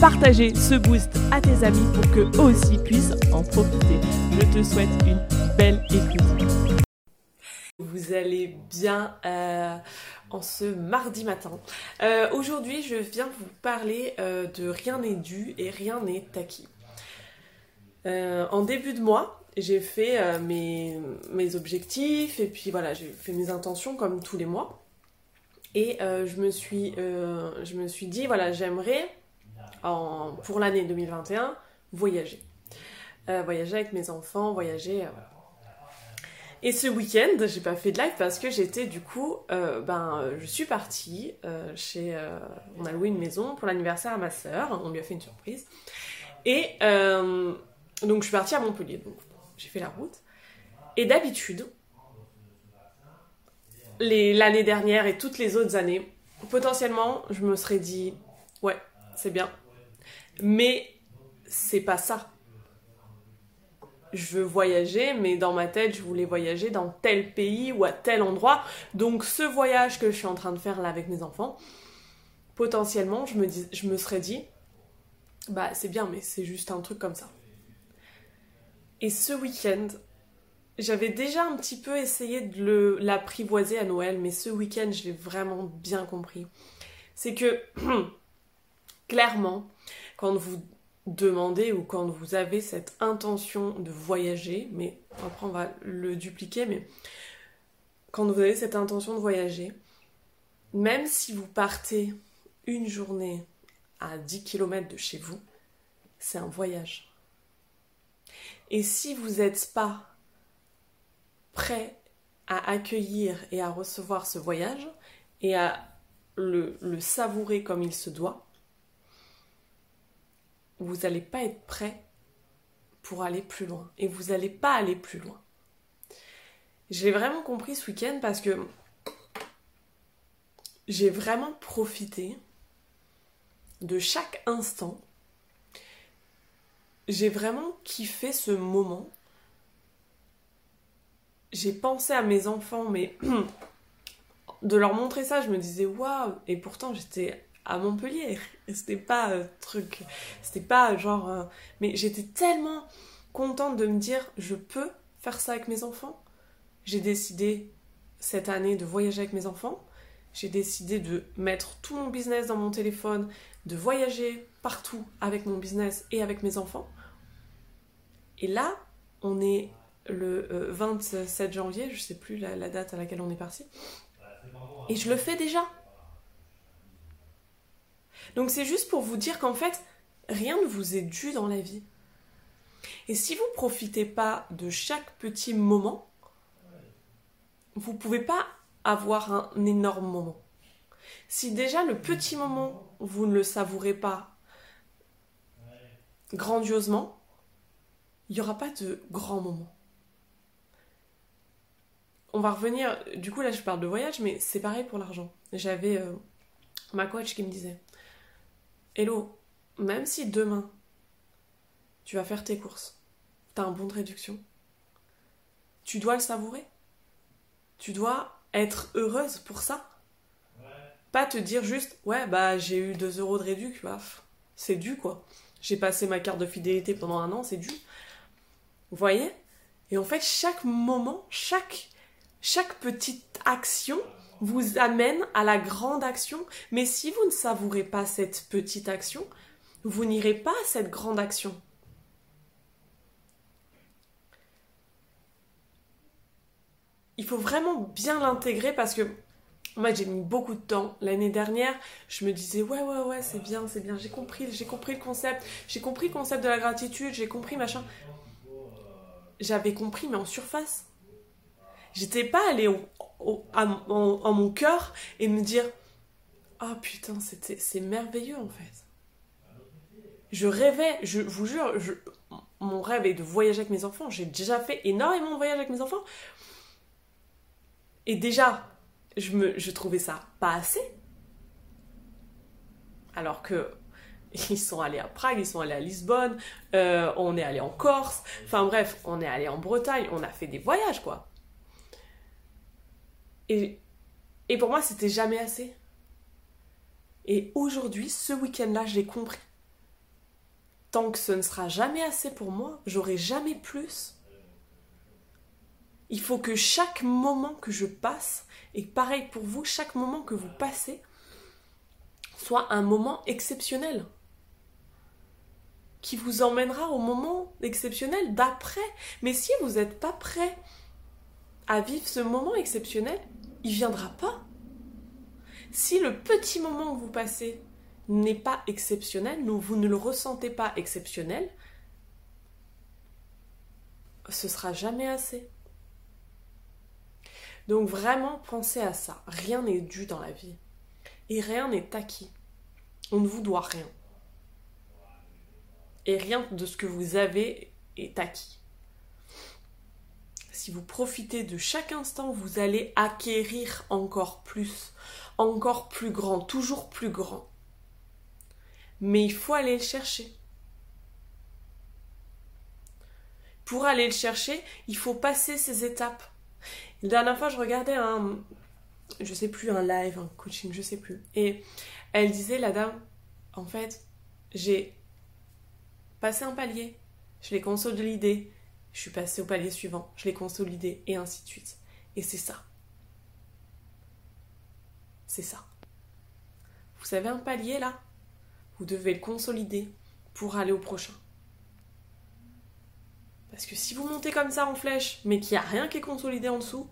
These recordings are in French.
partager ce boost à tes amis pour qu'eux aussi puissent en profiter. Je te souhaite une belle écoute. Vous allez bien euh, en ce mardi matin. Euh, aujourd'hui, je viens vous parler euh, de rien n'est dû et rien n'est acquis. en début de mois, j'ai fait mes, mes objectifs et puis voilà, j'ai fait mes intentions comme tous les mois. Et je, me suis, je me suis dit, voilà, j'aimerais pour l'année 2021, voyager. Euh, voyager avec mes enfants, voyager. Euh, et ce week-end, j'ai pas fait de live parce que j'étais du coup, euh, ben, je suis partie chez, on a loué une maison pour l'anniversaire à ma sœur, on lui a fait une surprise. Et donc je suis partie à Montpellier, donc j'ai fait la route. Et d'habitude, l'année dernière et toutes les autres années, potentiellement, je me serais dit, ouais, c'est bien, mais c'est pas ça. Je veux voyager, mais dans ma tête, je voulais voyager dans tel pays ou à tel endroit. Donc ce voyage que je suis en train de faire là avec mes enfants, potentiellement, je me, je me serais dit, bah c'est bien, mais c'est juste un truc comme ça. Et ce week-end, j'avais déjà un petit peu essayé de l'apprivoiser à Noël, mais ce week-end, je l'ai vraiment bien compris. C'est que, clairement, quand vous demandez ou quand vous avez cette intention de voyager, mais après on va le dupliquer, mais quand vous avez cette intention de voyager, même si vous partez une journée à 10 km de chez vous, c'est un voyage. Et si vous n'êtes pas prêt à accueillir et à recevoir ce voyage et à le, le savourer comme il se doit, vous n'allez pas être prêt pour aller plus loin. Et vous n'allez pas aller plus loin. J'ai vraiment compris ce week-end parce que j'ai vraiment profité de chaque instant. J'ai vraiment kiffé ce moment. J'ai pensé à mes enfants, mais de leur montrer ça, je me disais waouh! Et pourtant, j'étais à Montpellier. C'était pas euh, truc, c'était pas genre. Euh, mais j'étais tellement contente de me dire, je peux faire ça avec mes enfants. J'ai décidé cette année de voyager avec mes enfants. J'ai décidé de mettre tout mon business dans mon téléphone, de voyager partout avec mon business et avec mes enfants. Et là, on est le 27 euh, janvier, je sais plus la date à laquelle on est parti. Et je le fais déjà. Donc c'est juste pour vous dire qu'en fait, rien ne vous est dû dans la vie. Et si vous ne profitez pas de chaque petit moment, vous ne pouvez pas avoir un énorme moment. Si déjà le petit moment, vous ne le savourez pas grandiosement, il n'y aura pas de grand moment. On va revenir, du coup là je parle de voyage, mais c'est pareil pour l'argent. J'avais euh, ma coach qui me disait, Hello, même si demain tu vas faire tes courses, tu as un bon de réduction, tu dois le savourer. Tu dois être heureuse pour ça. Pas te dire juste, ouais, bah j'ai eu 2 euros de réduction, bah, c'est dû quoi. J'ai passé ma carte de fidélité pendant un an, c'est dû. Vous voyez? Et en fait, chaque moment, chaque, chaque petite action vous amène à la grande action. Mais si vous ne savourez pas cette petite action, vous n'irez pas à cette grande action. Il faut vraiment bien l'intégrer parce que moi j'ai mis beaucoup de temps. L'année dernière, je me disais ouais ouais ouais c'est bien, c'est bien, j'ai compris, j'ai compris le concept, j'ai compris le concept de la gratitude, j'ai compris machin. J'avais compris mais en surface. J'étais pas allée en, mon cœur et me dire Ah oh, putain, c'est merveilleux en fait. Je rêvais, je vous jure, mon rêve est de voyager avec mes enfants. J'ai déjà fait énormément de voyages avec mes enfants. Et déjà, je, me, je trouvais ça pas assez. Alors que ils sont allés à Prague, ils sont allés à Lisbonne, euh, on est allé en Corse, enfin bref, on est allé en Bretagne, on a fait des voyages quoi. Et, et pour moi, c'était jamais assez. Et aujourd'hui, ce week-end-là, je l'ai compris. Tant que ce ne sera jamais assez pour moi, j'aurai jamais plus. Il faut que chaque moment que je passe, et pareil pour vous, chaque moment que vous passez, soit un moment exceptionnel qui vous emmènera au moment exceptionnel d'après. Mais si vous n'êtes pas prêt à vivre ce moment exceptionnel, il viendra pas. Si le petit moment que vous passez n'est pas exceptionnel, vous ne le ressentez pas exceptionnel, ce sera jamais assez. Donc vraiment, pensez à ça. Rien n'est dû dans la vie. Et rien n'est acquis. On ne vous doit rien. Et rien de ce que vous avez est acquis. Si vous profitez de chaque instant, vous allez acquérir encore plus, encore plus grand, toujours plus grand. Mais il faut aller le chercher. Pour aller le chercher, il faut passer ces étapes. La dernière fois, je regardais un, je sais plus, un live, un coaching, je sais plus. Et elle disait, la dame, en fait, j'ai passé un palier, je l'ai consolidé, je suis passé au palier suivant, je l'ai consolidé, et ainsi de suite. Et c'est ça. C'est ça. Vous avez un palier là? Vous devez le consolider pour aller au prochain. Parce que si vous montez comme ça en flèche, mais qu'il n'y a rien qui est consolidé en dessous,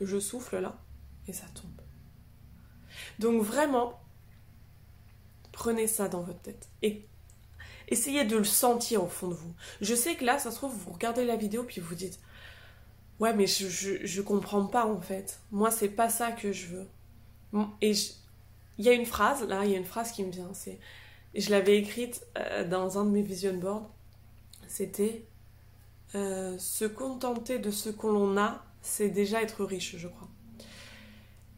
je souffle là et ça tombe. Donc vraiment, prenez ça dans votre tête et essayez de le sentir au fond de vous. Je sais que là, ça se trouve, vous regardez la vidéo puis vous dites Ouais, mais je, je, comprends pas en fait. Moi, c'est pas ça que je veux. Et il y a une phrase, là, il y a une phrase qui me vient. C'est, je l'avais écrite euh, dans un de mes vision boards. C'était euh, Se contenter de ce qu'on a, c'est déjà être riche, je crois.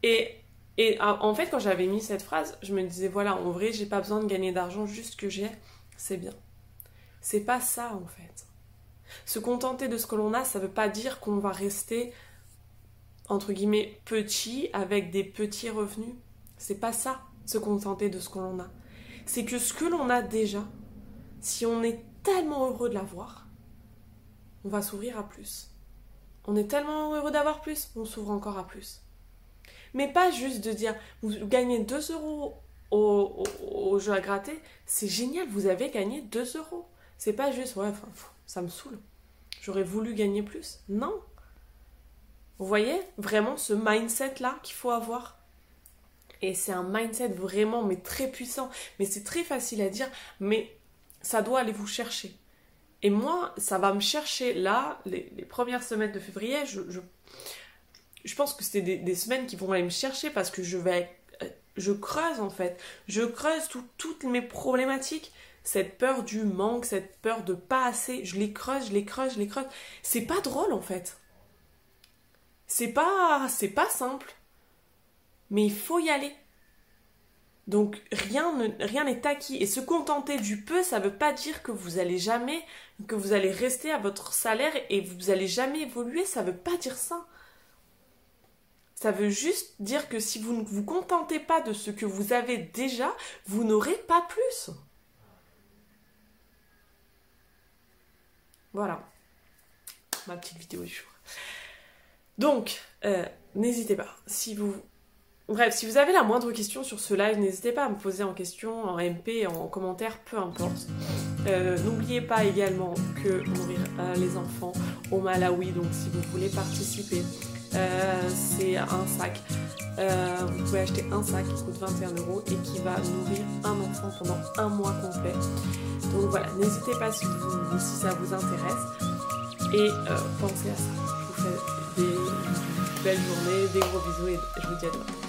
Et, et en fait, quand j'avais mis cette phrase, je me disais Voilà, en vrai, j'ai pas besoin de gagner d'argent, juste que j'ai, c'est bien. C'est pas ça en fait. Se contenter de ce que l'on a, ça veut pas dire qu'on va rester entre guillemets petit avec des petits revenus. C'est pas ça, se contenter de ce que l'on a. C'est que ce que l'on a déjà, si on est tellement heureux de l'avoir, on va s'ouvrir à plus. On est tellement heureux d'avoir plus, on s'ouvre encore à plus. Mais pas juste de dire, vous gagnez 2 euros au, jeu à gratter, c'est génial, vous avez gagné 2 euros. C'est pas juste, ouais, ça me saoule. J'aurais voulu gagner plus. Non. Vous voyez vraiment ce mindset-là qu'il faut avoir. Et c'est un mindset vraiment, mais très puissant. Mais c'est très facile à dire, mais ça doit aller vous chercher. Et moi, ça va me chercher là, les, premières semaines de février, je, je, pense que c'est des, des, semaines qui vont aller me chercher parce que je vais, je creuse en fait. Je creuse toutes mes problématiques cette peur du manque, cette peur de pas assez, je les creuse, je les creuse, je les creuse. C'est pas drôle en fait. C'est pas c'est pas simple. Mais il faut y aller. Donc rien rien n'est acquis et se contenter du peu, ça veut pas dire que vous allez jamais que vous allez rester à votre salaire et vous allez jamais évoluer, ça veut pas dire ça. Ça veut juste dire que si vous ne vous contentez pas de ce que vous avez déjà, vous n'aurez pas plus. Voilà, ma petite vidéo du jour. Donc, euh, n'hésitez pas. Si vous, bref, si vous avez la moindre question sur ce live, n'hésitez pas à me poser en question, en MP, en commentaire, peu importe. Euh, n'oubliez pas également que nourrir euh, les enfants au Malawi, donc si vous voulez participer, un sac. vous pouvez acheter un sac qui coûte 21 euros et qui va nourrir un enfant pendant un mois complet. Donc voilà, n'hésitez pas si, si, ça vous intéresse. Et euh, pensez à ça. Je vous fais des belles journées, des gros bisous et je vous dis à demain.